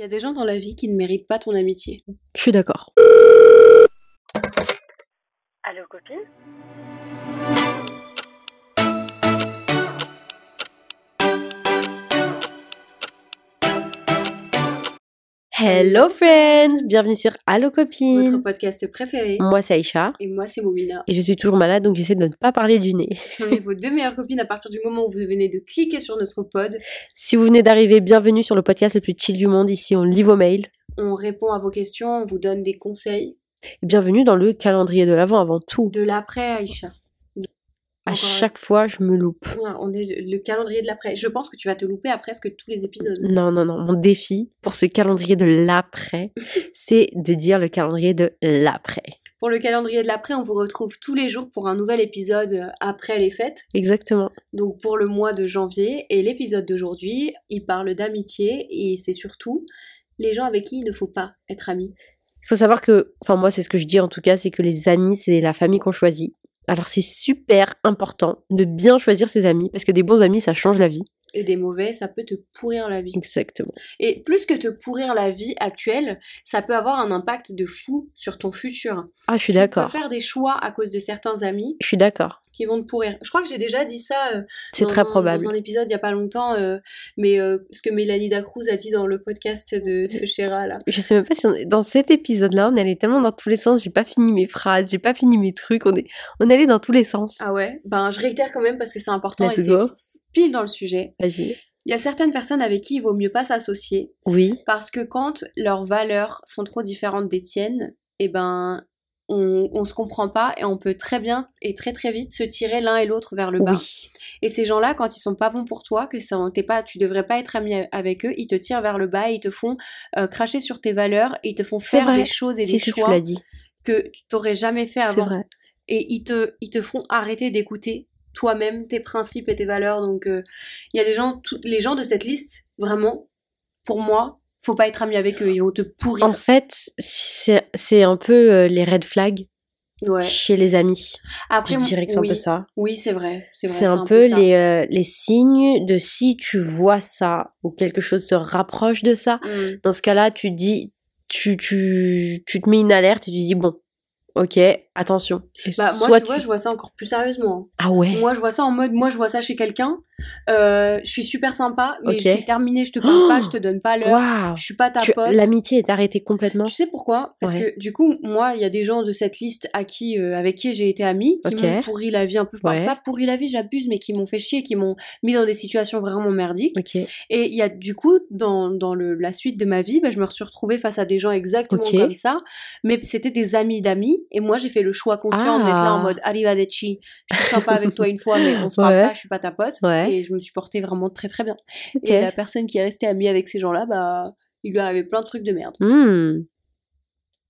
Il y a des gens dans la vie qui ne méritent pas ton amitié. Je suis d'accord. Allô, copine? Hello friends Bienvenue sur Allo Votre Copine podcast préféré. Moi c'est Aïcha Et moi, c'est Momina. et je suis toujours malade donc j'essaie de ne pas parler du nez. On est vos deux meilleures copines à partir du moment où vous venez de cliquer sur notre pod. Si vous venez d'arriver, bienvenue sur le podcast le plus chill du monde. Ici on lit vos mails. On répond à vos questions, on vous donne des conseils. Et bienvenue dans le calendrier de l'avant avant tout. De l'après, Aïcha. À chaque fois je me loupe. Ouais, on est le le calendrier de l'après. Je pense que tu vas te louper à presque tous les épisodes. Non, non, non. Mon défi pour ce calendrier de l'après, c'est de dire le calendrier de l'après. Pour le calendrier de l'après, on vous retrouve tous les jours pour un nouvel épisode euh, après les fêtes. Exactement. Donc pour le mois de janvier. Et l'épisode d'aujourd'hui, il parle d'amitié et c'est surtout les gens avec qui il ne faut pas être amis. Il faut savoir que, enfin moi c'est ce que je dis en tout cas, c'est que les amis c'est la famille qu'on choisit. Alors c'est super important de bien choisir ses amis parce que des bons amis ça change la vie. Et des mauvais, ça peut te pourrir la vie. Exactement. Et plus que te pourrir la vie actuelle, ça peut avoir un impact de fou sur ton futur. Ah je suis Tu d'accord. peux faire des choix à cause de certains amis Je suis d'accord. qui vont te pourrir. Je crois que j'ai déjà dit ça euh, C'est dans très un- probable. dans un épisode il y a pas longtemps, euh, mais euh, ce que Mélanie Dacruz a dit dans le podcast de, de Chéra, là. Je sais même pas si on dans cet épisode-là, on est allé tellement dans tous les sens. J'ai pas fini mes phrases, j'ai pas fini mes trucs. On est, on allé dans tous les sens. Ah ouais? Ben je réitère quand même parce que c'est important Let's et go. Pile dans le sujet. Vas-y. Il y a certaines personnes avec qui il vaut mieux pas s'associer Oui. parce que quand leurs valeurs sont trop différentes des tiennes, eh ben on, on se comprend pas et on peut très bien et très très vite se tirer l'un et l'autre vers le bas. Oui. Et ces gens-là, quand ils sont pas bons pour toi, que ça, t'es pas, tu devrais pas être ami avec eux, ils te tirent vers le bas, et ils te font euh, cracher sur tes valeurs, et ils te font faire vrai. des choses et des si tu choix l'as dit. que tu t'aurais jamais fait C'est avant. vrai. Et ils te, ils te font arrêter d'écouter toi-même tes principes et tes valeurs. Donc euh, il y a des gens, les gens de cette liste, vraiment, pour moi, faut pas être ami avec eux, ils vont te pourrir. En fait, c'est un peu euh, les red flags Ouais. chez les amis. Après, Je dirais que c'est oui, un peu ça. Oui, c'est vrai, c'est un, peu, les, euh, les signes de si tu vois ça ou quelque chose se rapproche de ça. Mm. Dans ce cas-là, tu dis, tu, tu, tu te mets une alerte et tu dis bon, ok, attention. Bah moi, tu vois, je vois ça encore plus sérieusement. Ah ouais? Moi, je vois ça en mode, moi, je vois ça chez quelqu'un. euh, je suis super sympa, mais Ok. c'est terminé, je te parle pas, je te donne pas l'heure, Waouh. je suis pas ta Tu- pote. L'amitié est arrêtée complètement? Tu sais pourquoi? Parce Ouais. que du coup, moi, il y a des gens de cette liste à qui, euh, avec qui j'ai été amie, qui Ok. m'ont pourri la vie un peu. Enfin, Ouais. pas pourri la vie, j'abuse, mais qui m'ont fait chier, qui m'ont mis dans des situations vraiment merdiques. Et il y a du coup, dans, dans le, la suite de ma vie, bah, je me suis retrouvée face à des gens exactement comme ça, mais c'était des amis d'amis, et moi j'ai fait le choix conscient d'être là en Ah. mode arrivederci, je suis sympa avec toi une fois, mais on se parle Ouais. pas, je suis pas ta pote, Ouais. et je me suis portée vraiment très très bien. Et la personne qui est restée amie avec ces gens-là, bah, il lui arrivait plein de trucs de merde. Hmm.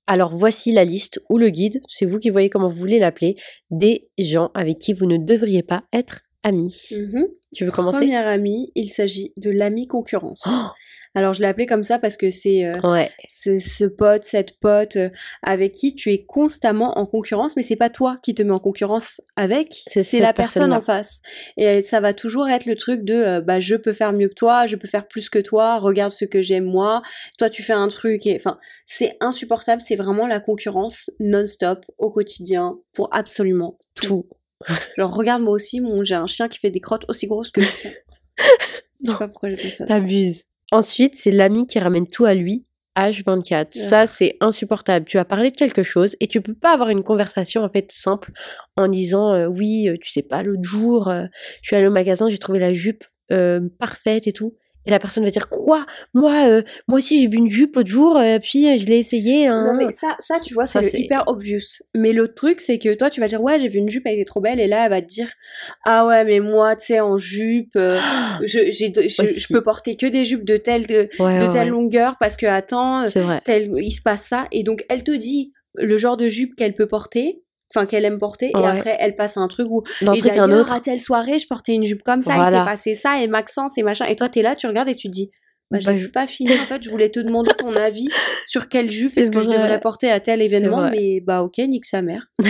Alors voici la liste ou le guide, c'est vous qui voyez comment vous voulez l'appeler, des gens avec qui vous ne devriez pas être amis. Mhm. Tu veux commencer? Premier ami, il s'agit de l'ami concurrence. Oh Alors je l'ai appelé comme ça parce que c'est euh, Ouais. ce pote, cette pote euh, avec qui tu es constamment en concurrence, mais c'est pas toi qui te mets en concurrence avec, C'est la personne en face. Et euh, ça va toujours être le truc de euh, bah je peux faire mieux que toi, je peux faire plus que toi, regarde ce que j'aime moi, toi tu fais un truc et enfin c'est insupportable, c'est vraiment la concurrence non-stop au quotidien pour absolument tout. Tout. Genre regarde moi aussi, mon j'ai un chien qui fait des crottes aussi grosses que le tien. Je sais pas pourquoi j'ai fait ça. T'abuses. Ensuite, c'est l'ami qui ramène tout à lui. H24. Ça, c'est insupportable. Tu as parlé de quelque chose et tu peux pas avoir une conversation en fait simple en disant euh, oui, euh, tu sais pas, l'autre jour, euh, je suis allée au magasin, j'ai trouvé la jupe euh, parfaite et tout. Et la personne va dire quoi? Moi, euh, moi aussi j'ai vu une jupe l'autre jour, euh, puis euh, je l'ai essayée. hein. Non mais ça, ça tu vois, c'est le hyper obvious. Mais l'autre truc, c'est que toi, tu vas dire ouais, j'ai vu une jupe, elle est trop belle, et là, elle va te dire ah ouais, mais moi, tu sais, en jupe, euh, je, je, peux porter que des jupes de telle de, Ouais, de telle ouais. longueur parce que attends, C'est vrai. tel, il se passe ça, et donc elle te dit le genre de jupe qu'elle peut porter. Enfin, qu'elle aime porter, Ouais. et après elle passe à un truc où. Dans et d'ailleurs, à telle soirée, je portais une jupe comme ça, il Voilà. s'est passé ça, et Maxence et machin. Et toi, t'es là, tu regardes et tu te dis, bah, j'ai Bah, je- pas fini, en fait, je voulais te demander ton avis sur quelle jupe est-ce que je vrai. devrais porter à tel événement, mais bah ok, nique sa mère.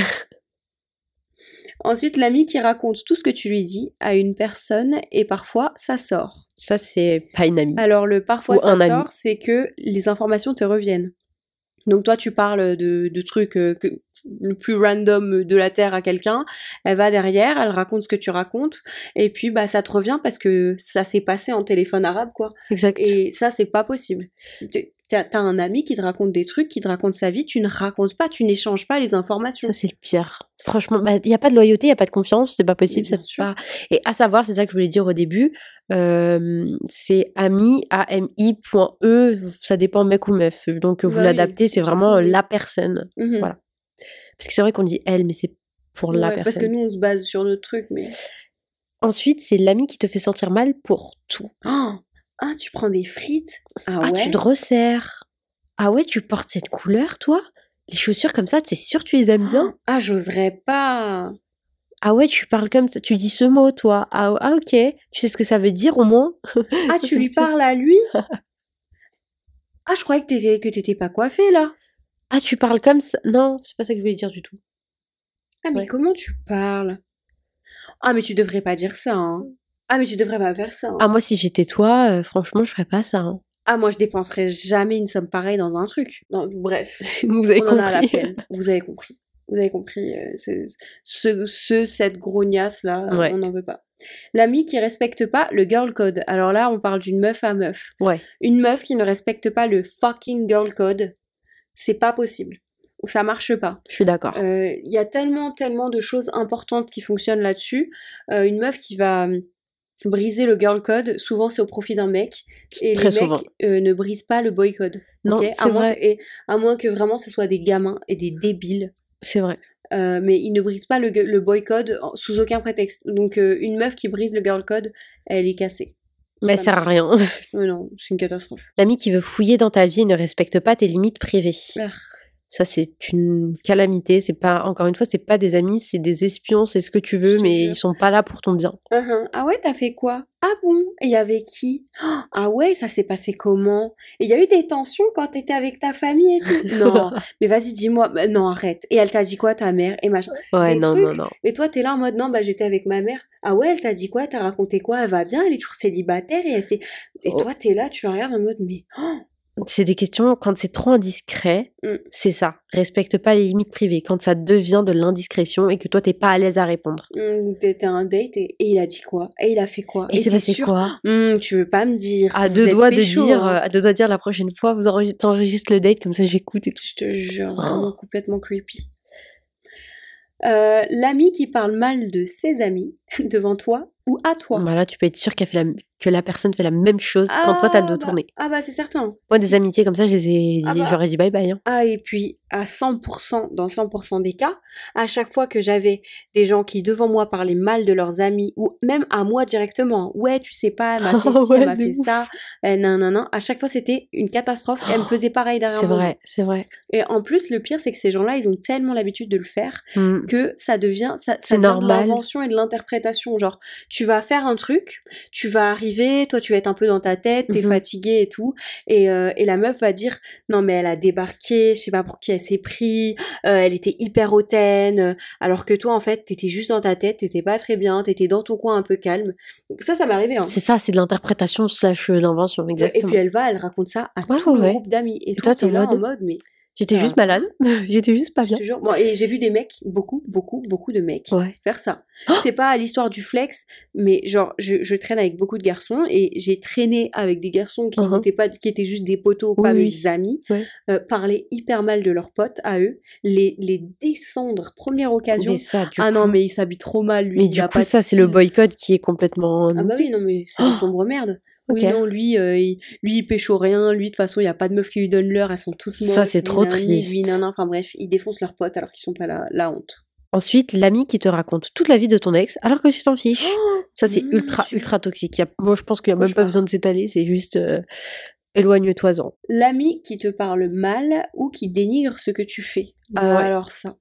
Ensuite, l'ami qui raconte tout ce que tu lui dis à une personne et parfois ça sort. Ça, c'est pas une amie. Alors le parfois Ou ça un sort, c'est que les informations te reviennent. Donc toi, tu parles de, de trucs euh, que, le plus random de la terre à quelqu'un, elle va derrière, elle raconte ce que tu racontes, et puis bah ça te revient parce que ça s'est passé en téléphone arabe quoi. Exact. Et ça, c'est pas possible. Si tu- T'as un ami qui te raconte des trucs, qui te raconte sa vie, tu ne racontes pas, tu n'échanges pas les informations. Ça, c'est le pire. Franchement, il n'y a pas de loyauté, il n'y a pas de confiance, c'est pas possible. Ça bien peut sûr. pas- Et à savoir, c'est ça que je voulais dire au début, euh, c'est ami, A-M-I.E, ça dépend mec ou meuf. Donc, vous Bah oui, l'adaptez, c'est vraiment la personne. Mhm. Voilà. Parce que c'est vrai qu'on dit elle, mais c'est pour la personne. parce que nous, on se base sur notre truc, mais. Ensuite, c'est l'ami qui te fait sentir mal pour tout. Oh ah, tu prends des frites? Ah, Ah, ouais tu te resserres. Ah ouais, tu portes cette couleur, toi? Les chaussures comme ça, c'est sûr tu les aimes bien Ah, j'oserais pas Ah ouais, tu parles comme ça, tu dis ce mot, toi. Ah, ah, ok. Tu sais ce que ça veut dire au moins? Ah, tu lui parles à lui? Ah, je croyais que t'étais, que t'étais pas coiffée, là Ah, tu parles comme ça Non, c'est pas ça que je voulais dire du tout. Ah, mais Ouais. comment tu parles? Ah, mais tu devrais pas dire ça, hein. Ah, mais tu devrais pas faire ça. hein. Ah, moi, si j'étais toi, euh, franchement, je ferais pas ça. hein. Ah, moi, je dépenserais jamais une somme pareille dans un truc. Non, bref, Vous avez on en a la compris. peine. Vous avez compris. Vous avez compris. euh, ce, ce, cette grognasse-là, Ouais. on n'en veut pas. L'ami qui respecte pas le girl code. Alors là, on parle d'une meuf à meuf. Ouais. Une meuf qui ne respecte pas le fucking girl code, c'est pas possible. Ça marche pas. Je suis d'accord. Euh, Il y a tellement, tellement de choses importantes qui fonctionnent là-dessus. Euh, une meuf qui va hum, briser le girl code, souvent c'est au profit d'un mec. Et Très les mecs souvent. euh, ne brisent pas le boy code. Non, ok? c'est à, moins vrai. que, et, à moins que vraiment ce soit des gamins et des débiles. C'est vrai. Euh, mais ils ne brisent pas le, le boy code sous aucun prétexte. Donc euh, une meuf qui brise le girl code, elle est cassée. Mais Voilà. sert à rien. Non, c'est une catastrophe. L'ami qui veut fouiller dans ta vie et ne respecte pas tes limites privées. Ah. Ça, c'est une calamité. C'est pas, encore une fois, c'est pas des amis, c'est des espions, c'est ce que tu veux, mais jure. ils sont pas là pour ton bien. Uhum. Ah ouais, t'as fait quoi? Ah bon? Et il y avait qui? Oh, Ah ouais, ça s'est passé comment? Et il y a eu des tensions quand t'étais avec ta famille et tout? Non, mais vas-y, dis-moi. Bah, non, arrête. Et elle t'a dit quoi, ta mère? Et machin. Ouais, Des non, trucs. non, non. Et toi, t'es là en mode non, bah j'étais avec ma mère. Ah ouais, elle t'a dit quoi? T'as raconté quoi? Elle va bien Elle est toujours célibataire et elle fait. Et Oh. toi, t'es là, tu la regardes en mode mais. oh, C'est des questions, quand c'est trop indiscret, Mm. c'est ça. Respecte pas les limites privées. Quand ça devient de l'indiscrétion et que toi, t'es pas à l'aise à répondre. hum, T'étais un date et, et il a dit quoi? Et il a fait quoi? Et c'est passé quoi? Hum, Tu veux pas me dire À deux doigts de dire, hein. euh, à deux doigts de dire la prochaine fois, vous enregistrez t'enregistres le date, comme ça j'écoute et tout. Je te jure, Oh. vraiment complètement creepy. Euh, L'ami qui parle mal de ses amis devant toi ou à toi. Voilà, tu peux être sûr qu'elle fait la- que la personne fait la même chose quand toi t'as le dos bah- tourné. Ah bah c'est certain. Moi, des amitiés comme ça, ai, Ah bah. j'aurais dit bye bye. hein. Ah et puis à 100%, dans 100% des cas, à chaque fois que j'avais des gens qui devant moi parlaient mal de leurs amis ou même à moi directement, ouais tu sais pas, elle m'a fait Ah ci, ouais, elle m'a fait ouf. ça, euh, non non non, à chaque fois c'était une catastrophe elle me faisait pareil derrière C'est vrai, c'est vrai. Et en plus le pire c'est que ces gens-là ils ont tellement l'habitude de le faire Mm. que ça devient ça, ça devient de l'invention et de l'interprétation genre tu vas faire un truc tu vas arriver toi tu vas être un peu dans ta tête t'es Mhm. fatigué et tout et, euh, et la meuf va dire non mais elle a débarqué je sais pas pour qui elle s'est pris euh, elle était hyper hautaine euh, alors que toi en fait t'étais juste dans ta tête t'étais pas très bien t'étais dans ton coin un peu calme Donc ça ça m'est arrivé hein. C'est ça, c'est de l'interprétation slash euh, l'invention, et exactement. puis elle va elle raconte ça à Ouais, tout le groupe d'amis et, Et toi t'es là en mode mais J'étais juste malade, j'étais juste pas bien. te jure Bon, et j'ai vu des mecs beaucoup beaucoup beaucoup de mecs Ouais. faire ça. C'est pas l'histoire du flex, mais genre je, je traîne avec beaucoup de garçons et j'ai traîné avec des garçons qui Mhm. n'étaient pas, qui étaient juste des potos, Oui, pas oui. mes amis, Ouais. euh, parler hyper mal de leurs potes à eux, les les descendre première occasion. Mais ça, du ah coup... non mais il s'habille trop mal lui. mais il du coup, pas ça, c'est le boycott qui est complètement... Ah bah oui non mais c'est une sombre merde. Oui non lui euh, il, lui il pécho rien, lui de toute façon il y a pas de meufs qui lui donnent l'heure, elles sont toutes moches. Ça, c'est trop nanani, triste. Lui nana, enfin bref ils défoncent leurs potes alors qu'ils sont pas là, la honte. Ensuite, l'ami qui te raconte toute la vie de ton ex alors que tu t'en fiches. ça, c'est mmh, ultra, ultra toxique. Il y a- Moi, je pense qu'il n'y a même pas besoin de s'étaler, c'est juste... euh, Éloigne-toi-en. L'ami qui te parle mal ou qui dénigre ce que tu fais. Ah, Ouais. Alors ça.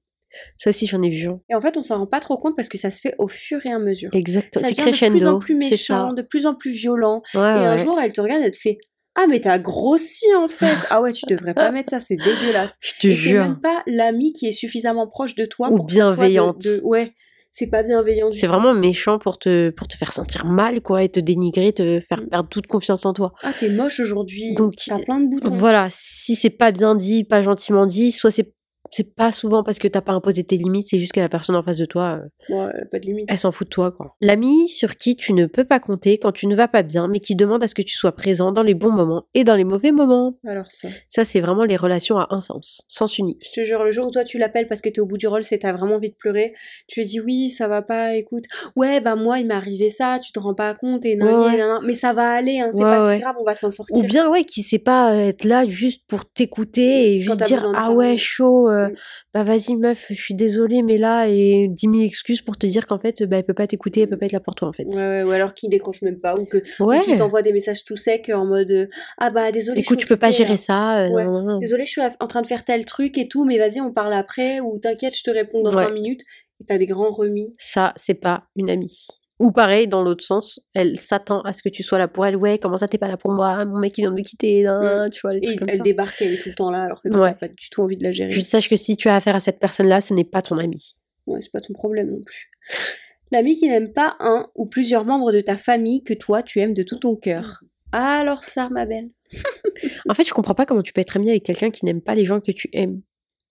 Ça aussi, j'en ai vu. Et en fait, on s'en rend pas trop compte parce que ça se fait au fur et à mesure. Exactement. C'est devient de plus en crescendo. plus méchant, de plus en plus violent. Ouais, et un jour, elle te regarde, elle te fait Ah, mais t'as grossi en fait. ah ouais, tu devrais pas mettre ça, c'est dégueulasse. Je te et c'est jure. même pas l'ami qui est suffisamment proche de toi Ou pour que ça soit de- bienveillante. de- Ouais. C'est pas bienveillant C'est vraiment méchant pour te, pour te faire sentir mal, quoi, et te dénigrer, te faire Mm. perdre toute confiance en toi. Ah, t'es moche aujourd'hui. Donc, T'as plein de boutons. Voilà, si c'est pas bien dit, pas gentiment dit, soit c'est c'est pas souvent parce que t'as pas imposé tes limites, c'est juste que la personne en face de toi, euh, Ouais, pas de limite. elle s'en fout de toi, quoi. L'ami sur qui tu ne peux pas compter quand tu ne vas pas bien, mais qui demande à ce que tu sois présent dans les bons moments et dans les mauvais moments. Alors ça. Ça, c'est vraiment les relations à un sens, sens unique. Je te jure, le jour où toi tu l'appelles parce que t'es au bout du rôle, c'est t'as vraiment envie de pleurer, tu lui dis oui, ça va pas, écoute, ouais, bah moi il m'est arrivé ça, tu te rends pas compte, et nan, Ouais, mais ça va aller, hein, c'est Ouais, pas si grave, on va s'en Ou sortir. bien, ouais, qui sait pas être là juste pour t'écouter et juste dire Ah ouais, chaud, euh, Mm. bah vas-y meuf, je suis désolée, mais là, et 10 000 excuses pour te dire qu'en fait, bah, elle peut pas t'écouter, elle peut pas être là pour toi, en fait. Ouais, ouais, ou alors qu'il décroche même pas, ou que Ouais. ou qu'il t'envoie des messages tout secs en mode euh, ah bah désolé, Écoute, je tu peux pas gérer ça. euh, Ouais. non, non, non. Désolé, je suis en train de faire tel truc et tout, mais vas-y, on parle après, ou t'inquiète, je te réponds dans Ouais. 5 minutes. Et t'as des grands remis. Ça, c'est pas une amie. Ou pareil, dans l'autre sens, elle s'attend à ce que tu sois là pour elle. Ouais, comment ça t'es pas là pour moi? Mon mec il vient de me quitter, nan, nan, tu vois, les Et trucs comme elle ça. débarque, elle est tout le temps là, alors que toi, Ouais. pas du tout envie de la gérer. Puis sache que si tu as affaire à cette personne-là, ce n'est pas ton ami. Ouais, c'est pas ton problème non plus. L'ami qui n'aime pas un ou plusieurs membres de ta famille que toi tu aimes de tout ton cœur. Alors ça, ma belle. En fait, je comprends pas comment tu peux être ami avec quelqu'un qui n'aime pas les gens que tu aimes.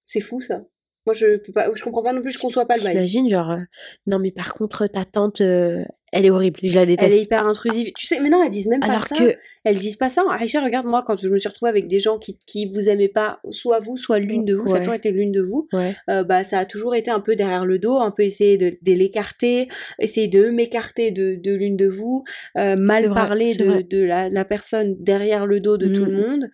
C'est fou ça. Moi je peux pas, je comprends pas non plus, je conçois pas le bail. T'imagines, genre, euh, non mais par contre, ta tante, euh, elle est horrible, je la Elle déteste. est hyper intrusive. Tu sais, mais non, elles disent même Alors pas ça. Elles disent pas ça. Aïcha, regarde moi quand je me suis retrouvée avec des gens qui, qui vous aimaient pas, soit vous, soit l'une de vous, ça a Ouais. toujours été l'une de vous. ouais, euh, bah ça a toujours été un peu derrière le dos, un peu essayer de, de l'écarter, essayer de m'écarter de, de l'une de vous, mal vrai, parler de, la, la personne derrière le dos de tout le monde.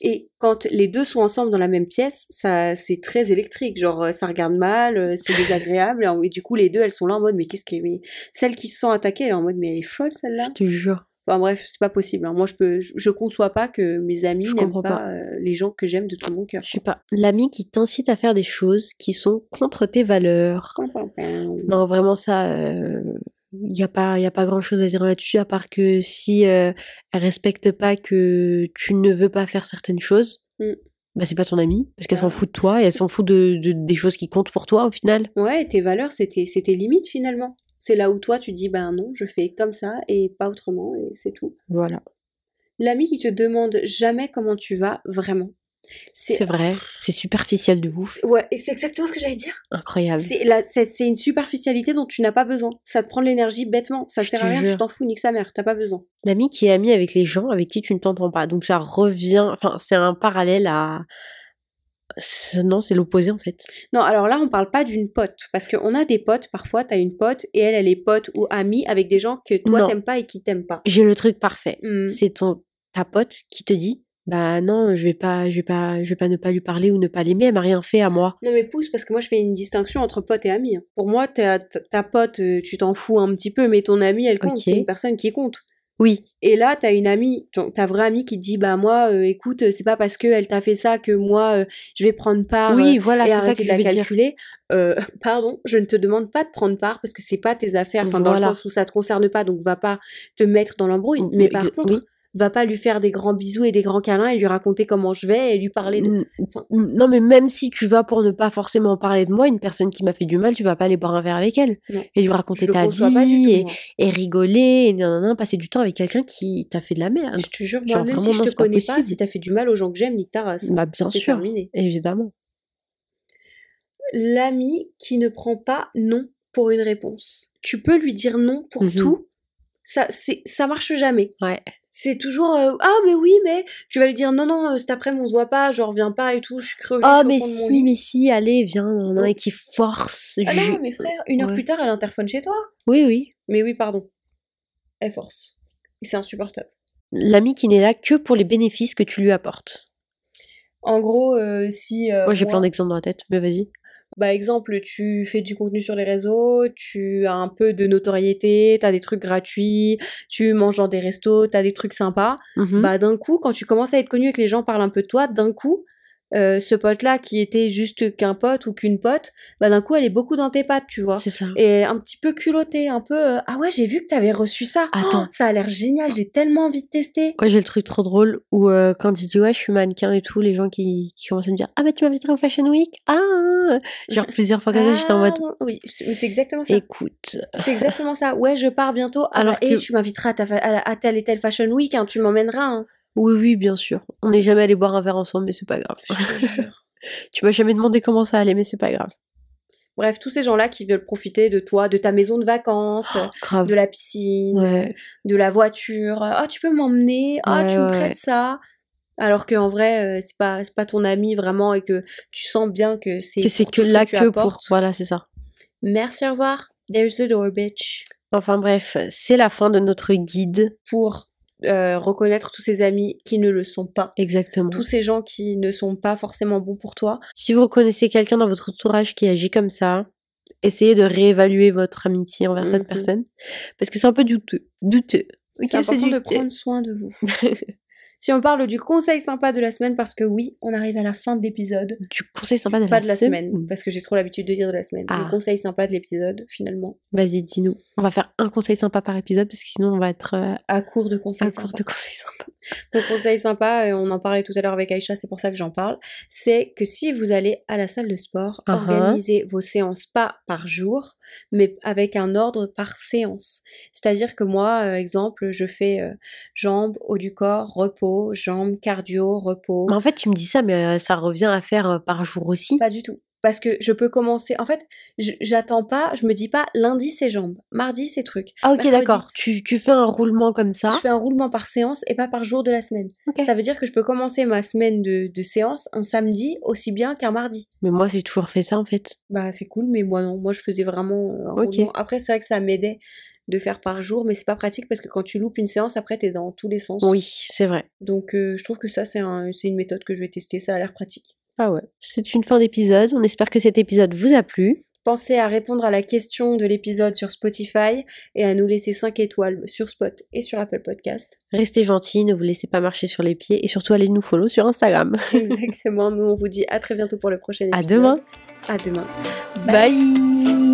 Et quand les deux sont ensemble dans la même pièce, ça c'est très électrique, genre euh, ça regarde mal, euh, c'est désagréable, et, du coup les deux elles sont là en mode mais qu'est-ce qu'elle mais celle qui se sent attaquée elle est en mode mais elle est folle celle-là. je te jure. Enfin bref c'est pas possible. hein. Moi je peux je, je conçois pas que mes amis n'aiment pas, pas. euh, les gens que j'aime de tout mon cœur. Je sais pas. L'ami qui t'incite à faire des choses qui sont contre tes valeurs. Non, vraiment ça, il n'y a pas, y a pas grand-chose à dire là-dessus, à part que si euh, elle respecte pas que tu ne veux pas faire certaines choses, Mm. bah c'est pas ton amie, parce qu'elle Ah. s'en fout de toi, et elle s'en fout de, de- des choses qui comptent pour toi au final. Ouais, tes valeurs, c'était c'était limite finalement. C'est là où toi tu dis ben non, je fais comme ça et pas autrement et c'est tout. Voilà, L'ami qui te demande jamais comment tu vas vraiment. C'est vrai, c'est superficiel de ouf, Ouais, et c'est exactement ce que j'allais dire. incroyable. C'est une superficialité dont tu n'as pas besoin. Ça te prend de l'énergie bêtement. Ça Je sert à rien, tu t'en fous, nique sa mère, t'as pas besoin. L'ami qui est ami avec les gens avec qui tu ne t'entends pas, donc ça revient, enfin c'est un parallèle à... Non, c'est l'opposé en fait. Non, alors là, on parle pas d'une pote. Parce qu'on a des potes, parfois, t'as une pote et elle, elle est pote ou amie avec des gens que toi t'aimes pas et qui t'aiment pas. J'ai le truc parfait. Hmm. c'est ton ta pote qui te dit bah non je vais pas je vais pas je vais pas ne pas lui parler ou ne pas l'aimer elle m'a rien fait à moi Non mais pousse parce que moi je fais une distinction entre pote et ami. hein. Pour moi ta, ta- pote euh, tu t'en fous un petit peu mais ton amie elle compte, c'est une personne qui compte. oui Et là t'as une amie, ton- ta vraie amie qui te dit bah moi euh, écoute euh, c'est pas parce que elle t'a fait ça que moi euh, je vais prendre part oui voilà c'est ça que de je la dire calculer. Pardon, je ne te demande pas de prendre part parce que c'est pas tes affaires, enfin dans le sens où ça te concerne pas donc va pas te mettre dans l'embrouille. Mais par oui. Va pas lui faire des grands bisous et des grands câlins et lui raconter comment je vais et lui parler de Mm, mm, non mais même si tu vas pour ne pas forcément parler de moi une personne qui m'a fait du mal tu vas pas aller boire un verre avec elle Non. et lui raconter ta pas du vie tout. et, rigoler et nan, nan, nan, passer du temps avec quelqu'un qui t'a fait de la merde Je te jure, Genre, moi, même vraiment, si je te pas connais pas, possible. si t'as fait du mal aux gens que j'aime, nique ta race. bah bien sûr terminé. évidemment L'ami qui ne prend pas non pour une réponse. Tu peux lui dire non pour Mhm. tout. Ça, ça marche jamais. ouais C'est toujours euh, ah mais oui mais tu vas lui dire non non euh, cet après-midi on se voit pas, je reviens pas et tout, je suis crevée. je oh suis au mais mon si lit. mais si allez viens nan, nan, Oh. et qui force Ah je- non mais frère, une heure Ouais. plus tard elle interphone chez toi. oui oui Mais oui pardon. Elle force. Et c'est insupportable. l'ami qui n'est là que pour les bénéfices que tu lui apportes En gros euh, si euh, Moi, j'ai moi- plein d'exemples dans la tête, mais vas-y. Bah exemple, tu fais du contenu sur les réseaux, tu as un peu de notoriété, t'as des trucs gratuits, tu manges dans des restos, t'as des trucs sympas. Mhm. Bah d'un coup, quand tu commences à être connu et que les gens parlent un peu de toi, d'un coup, euh, ce pote-là qui était juste qu'un pote ou qu'une pote, bah d'un coup elle est beaucoup dans tes pattes, tu vois. C'est ça. Et un petit peu culotté, un peu euh, ah ouais j'ai vu que t'avais reçu ça. Attends. Oh, ça a l'air génial, j'ai tellement envie de tester. Ouais, j'ai le truc trop drôle où euh, quand tu dis ouais, je suis mannequin et tout, les gens qui, qui commencent à me dire ah bah tu m'inviteras au Fashion Week? Ah Genre plusieurs fois comme ça, j'étais en mode Ah, oui, te- c'est exactement ça. écoute. C'est exactement ça. Ouais, je pars bientôt. Ah Alors bah, tu m'inviteras à, ta fa- à, la- à telle et telle fashion week, hein, tu m'emmèneras. hein. Oui, oui, bien sûr. On n'est jamais allé boire un verre ensemble, mais c'est pas grave. Je te jure. tu m'as jamais demandé comment ça allait, mais c'est pas grave. Bref, tous ces gens-là qui veulent profiter de toi, de ta maison de vacances, Oh, de la piscine, Ouais. de la voiture. Ah, tu peux m'emmener. Ah, Ouais, tu me prêtes ça. Alors qu'en vrai, euh, c'est pas, c'est pas ton ami vraiment et que tu sens bien que c'est Que c'est que là tu que pour. Voilà, c'est ça. Merci, au revoir. There's the door, bitch. Enfin bref, c'est la fin de notre guide. Pour euh, reconnaître tous ces amis qui ne le sont pas. Exactement. Tous ces gens qui ne sont pas forcément bons pour toi. Si vous reconnaissez quelqu'un dans votre entourage qui agit comme ça, essayez de réévaluer votre amitié envers Mhm. cette personne. Parce que c'est un peu douteux. Douteux. C'est important de prendre soin de vous. si on parle du conseil sympa de la semaine, parce que oui, on arrive à la fin de l'épisode. Du conseil sympa de Pas la de la semaine, semaine. parce que j'ai trop l'habitude de dire de la semaine. Ah. Le conseil sympa de l'épisode, finalement. Vas-y, dis-nous. On va faire un conseil sympa par épisode parce que sinon on va être euh, À court de conseils à sympas. court de conseils sympas. Mon conseil sympa, et on en parlait tout à l'heure avec Aïcha, c'est pour ça que j'en parle, c'est que si vous allez à la salle de sport, organisez vos séances pas par jour, mais avec un ordre par séance. C'est-à-dire que moi, euh, exemple, je fais euh, jambes, haut du corps, repos, jambes, cardio, repos. Mais en fait, tu me dis ça, mais euh, ça revient à faire par jour aussi. Pas du tout. Parce que je peux commencer. En fait, j'attends pas, je me dis pas lundi c'est jambes, mardi c'est truc. Ah ok, d'accord. Tu, tu fais un roulement comme ça. Je fais un roulement par séance et pas par jour de la semaine. Ok. Ça veut dire que je peux commencer ma semaine de, de séance un samedi aussi bien qu'un mardi. Mais moi, j'ai toujours fait ça en fait. Bah c'est cool, mais moi non. Moi je faisais vraiment un roulement. Après c'est vrai que ça m'aidait de faire par jour, mais c'est pas pratique parce que quand tu loupes une séance, après t'es dans tous les sens. Oui, c'est vrai. Donc euh, je trouve que ça c'est un, c'est une méthode que je vais tester, ça a l'air pratique. Ah ouais. C'est une fin d'épisode. On espère que cet épisode vous a plu. Pensez à répondre à la question de l'épisode sur Spotify et à nous laisser 5 étoiles sur Spot et sur Apple Podcast. Restez gentils, ne vous laissez pas marcher sur les pieds et surtout allez nous follow sur Instagram. Exactement, nous on vous dit à très bientôt pour le prochain épisode. À demain. À demain. Bye.